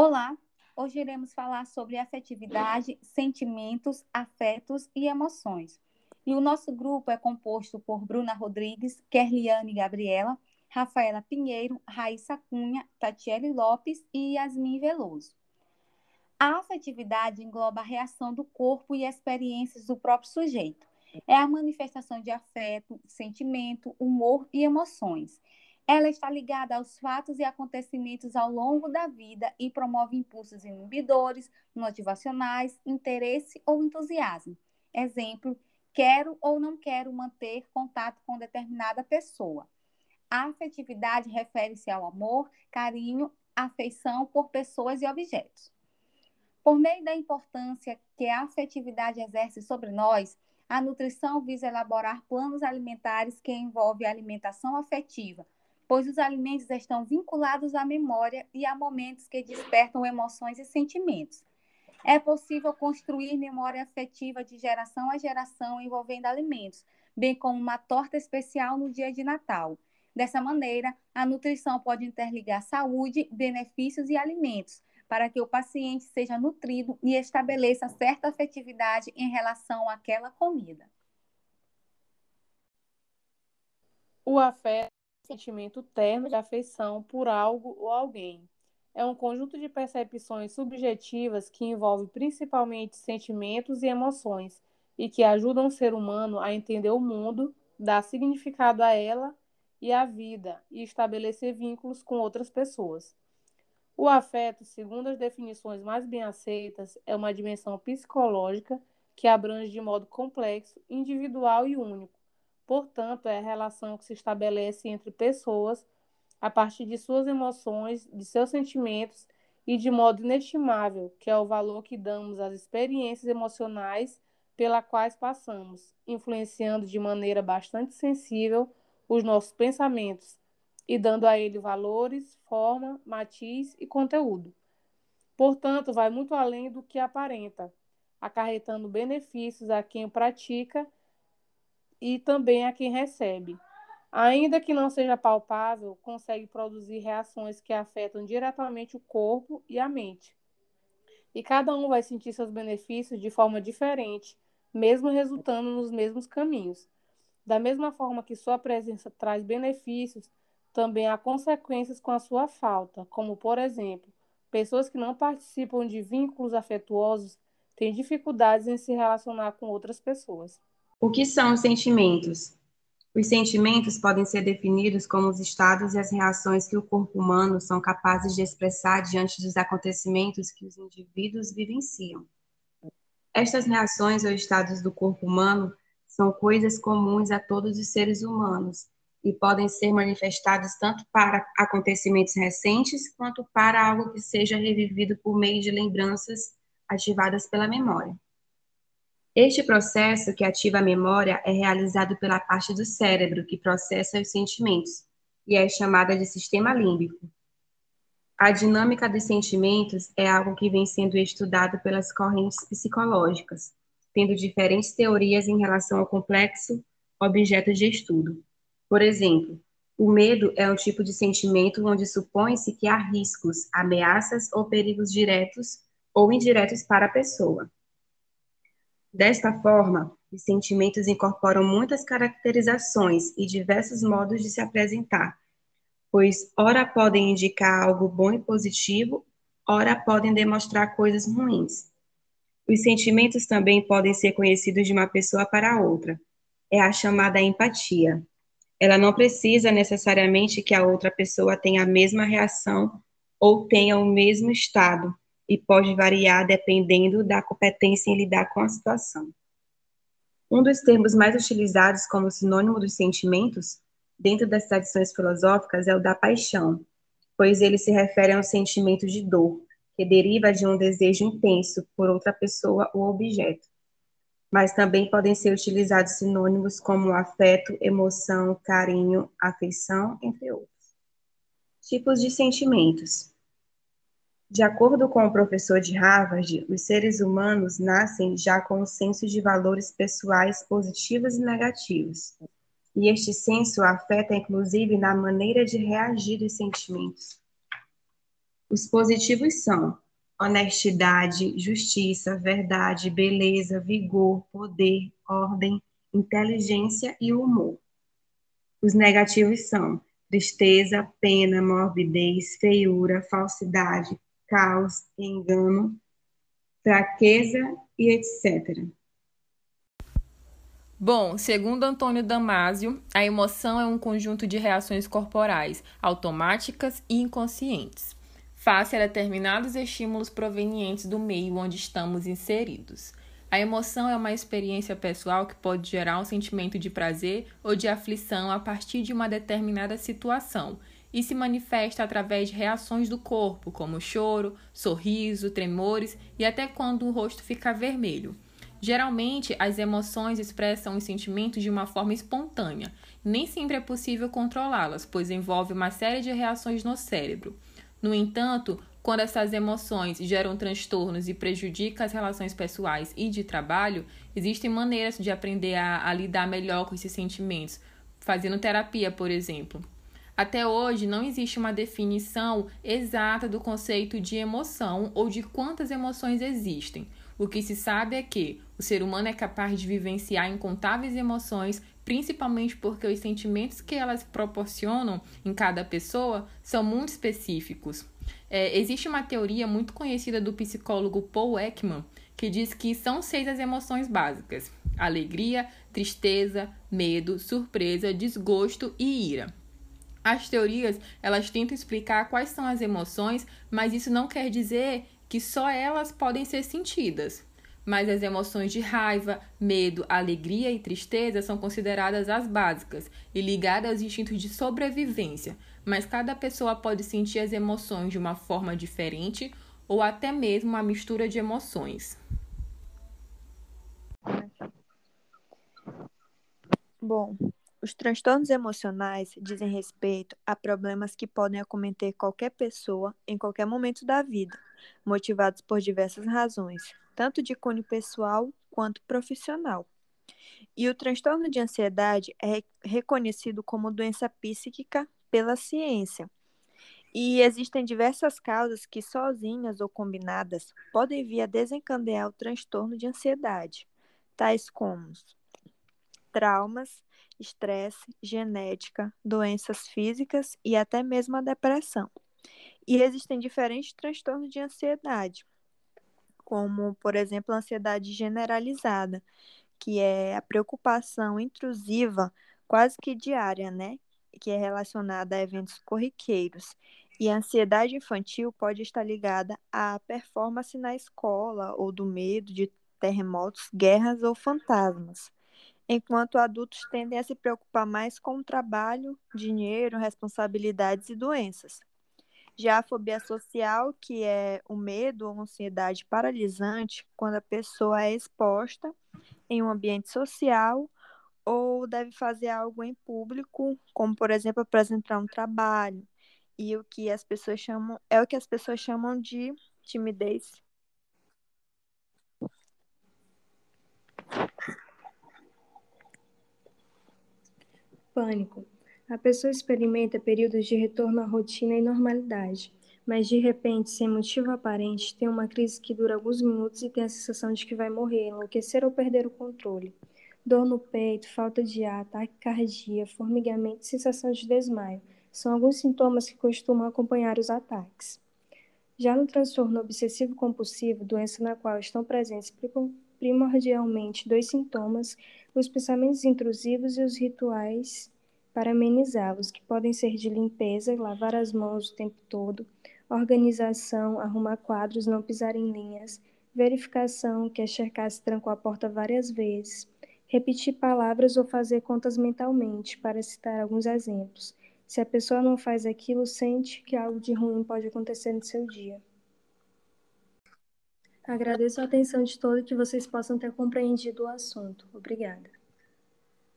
Olá, hoje iremos falar sobre afetividade, sentimentos, afetos e emoções. E o nosso grupo é composto por Bruna Rodrigues, Kerliane Gabriela, Rafaela Pinheiro, Raíssa Cunha, Tatiele Lopes e Yasmin Veloso. A afetividade engloba a reação do corpo e experiências do próprio sujeito. É a manifestação de afeto, sentimento, humor e emoções. Ela está ligada aos fatos e acontecimentos ao longo da vida e promove impulsos inibidores, motivacionais, interesse ou entusiasmo. Exemplo: quero ou não quero manter contato com determinada pessoa. A afetividade refere-se ao amor, carinho, afeição por pessoas e objetos. Por meio da importância que a afetividade exerce sobre nós, a nutrição visa elaborar planos alimentares que envolvem alimentação afetiva, pois os alimentos estão vinculados à memória e a momentos que despertam emoções e sentimentos. É possível construir memória afetiva de geração a geração envolvendo alimentos, bem como uma torta especial no dia de Natal. Dessa maneira, a nutrição pode interligar saúde, benefícios e alimentos, para que o paciente seja nutrido e estabeleça certa afetividade em relação àquela comida. O afeto sentimento terno de afeição por algo ou alguém. É um conjunto de percepções subjetivas que envolve principalmente sentimentos e emoções e que ajudam o ser humano a entender o mundo, dar significado a ela e à vida e estabelecer vínculos com outras pessoas. O afeto, segundo as definições mais bem aceitas, é uma dimensão psicológica que abrange de modo complexo, individual e único. Portanto, é a relação que se estabelece entre pessoas a partir de suas emoções, de seus sentimentos e de modo inestimável, que é o valor que damos às experiências emocionais pela quais passamos, influenciando de maneira bastante sensível os nossos pensamentos, e dando a ele valores, forma, matiz e conteúdo. Portanto, vai muito além do que aparenta, acarretando benefícios a quem o pratica e também a quem recebe. Ainda que não seja palpável, consegue produzir reações que afetam diretamente o corpo e a mente. E cada um vai sentir seus benefícios de forma diferente, mesmo resultando nos mesmos caminhos. Da mesma forma que sua presença traz benefícios, também há consequências com a sua falta, como, por exemplo, pessoas que não participam de vínculos afetuosos têm dificuldades em se relacionar com outras pessoas. O que são os sentimentos? Os sentimentos podem ser definidos como os estados e as reações que o corpo humano são capazes de expressar diante dos acontecimentos que os indivíduos vivenciam. Estas reações ou estados do corpo humano são coisas comuns a todos os seres humanos e podem ser manifestados tanto para acontecimentos recentes quanto para algo que seja revivido por meio de lembranças ativadas pela memória. Este processo que ativa a memória é realizado pela parte do cérebro que processa os sentimentos e é chamada de sistema límbico. A dinâmica dos sentimentos é algo que vem sendo estudado pelas correntes psicológicas, tendo diferentes teorias em relação ao complexo objeto de estudo. Por exemplo, o medo é um tipo de sentimento onde supõe-se que há riscos, ameaças ou perigos diretos ou indiretos para a pessoa. Desta forma, os sentimentos incorporam muitas caracterizações e diversos modos de se apresentar, pois ora podem indicar algo bom e positivo, ora podem demonstrar coisas ruins. Os sentimentos também podem ser conhecidos de uma pessoa para outra. É a chamada empatia. Ela não precisa necessariamente que a outra pessoa tenha a mesma reação ou tenha o mesmo estado, e pode variar dependendo da competência em lidar com a situação. Um dos termos mais utilizados como sinônimo dos sentimentos, dentro das tradições filosóficas, é o da paixão, pois ele se refere a um sentimento de dor, que deriva de um desejo intenso por outra pessoa ou objeto mas também podem ser utilizados sinônimos como afeto, emoção, carinho, afeição, entre outros. Tipos de sentimentos. De acordo com o professor de Harvard, os seres humanos nascem já com um senso de valores pessoais positivos e negativos. E este senso afeta inclusive na maneira de reagir aos sentimentos. Os positivos são honestidade, justiça, verdade, beleza, vigor, poder, ordem, inteligência e humor. Os negativos são tristeza, pena, morbidez, feiura, falsidade, caos, engano, fraqueza e etc. Bom, segundo Antônio Damasio, a emoção é um conjunto de reações corporais automáticas e inconscientes, face a determinados estímulos provenientes do meio onde estamos inseridos. A emoção é uma experiência pessoal que pode gerar um sentimento de prazer ou de aflição a partir de uma determinada situação e se manifesta através de reações do corpo, como choro, sorriso, tremores e até quando o rosto fica vermelho. Geralmente, as emoções expressam os sentimentos de uma forma espontânea. Nem sempre é possível controlá-las, pois envolve uma série de reações no cérebro. No entanto, quando essas emoções geram transtornos e prejudicam as relações pessoais e de trabalho, existem maneiras de aprender a, a lidar melhor com esses sentimentos, fazendo terapia, por exemplo. Até hoje, não existe uma definição exata do conceito de emoção ou de quantas emoções existem. O que se sabe é que o ser humano é capaz de vivenciar incontáveis emoções, principalmente porque os sentimentos que elas proporcionam em cada pessoa são muito específicos. É, existe uma teoria muito conhecida do psicólogo Paul Ekman que diz que são seis as emoções básicas: alegria, tristeza, medo, surpresa, desgosto e ira. As teorias elas tentam explicar quais são as emoções, mas isso não quer dizer que só elas podem ser sentidas. Mas as emoções de raiva, medo, alegria e tristeza são consideradas as básicas e ligadas aos instintos de sobrevivência, mas cada pessoa pode sentir as emoções de uma forma diferente ou até mesmo uma mistura de emoções. Bom, os transtornos emocionais dizem respeito a problemas que podem acometer qualquer pessoa em qualquer momento da vida, motivados por diversas razões, tanto de cunho pessoal quanto profissional. E o transtorno de ansiedade é reconhecido como doença psíquica pela ciência. E existem diversas causas que, sozinhas ou combinadas, podem vir a desencadear o transtorno de ansiedade, tais como traumas, estresse, genética, doenças físicas e até mesmo a depressão. E existem diferentes transtornos de ansiedade, como, por exemplo, a ansiedade generalizada, que é a preocupação intrusiva quase que diária, né? que é relacionada a eventos corriqueiros. E a ansiedade infantil pode estar ligada à performance na escola ou do medo de terremotos, guerras ou fantasmas. Enquanto adultos tendem a se preocupar mais com o trabalho, dinheiro, responsabilidades e doenças. Já a fobia social, que é o medo ou ansiedade paralisante, quando a pessoa é exposta em um ambiente social ou deve fazer algo em público, como por exemplo apresentar um trabalho. E o que as pessoas chamam é o que as pessoas chamam de timidez. Pânico. A pessoa experimenta períodos de retorno à rotina e normalidade, mas de repente, sem motivo aparente, tem uma crise que dura alguns minutos e tem a sensação de que vai morrer, enlouquecer ou perder o controle dor no peito, falta de ar, taquicardia, formigamento e sensação de desmaio são alguns sintomas que costumam acompanhar os ataques. Já no transtorno obsessivo-compulsivo, doença na qual estão presentes primordialmente dois sintomas, os pensamentos intrusivos e os rituais para amenizá-los, que podem ser de limpeza, lavar as mãos o tempo todo, organização, arrumar quadros, não pisar em linhas, verificação, que é checar se trancou a porta várias vezes, repetir palavras ou fazer contas mentalmente, para citar alguns exemplos. Se a pessoa não faz aquilo, sente que algo de ruim pode acontecer no seu dia. Agradeço a atenção de todos e que vocês possam ter compreendido o assunto. Obrigada.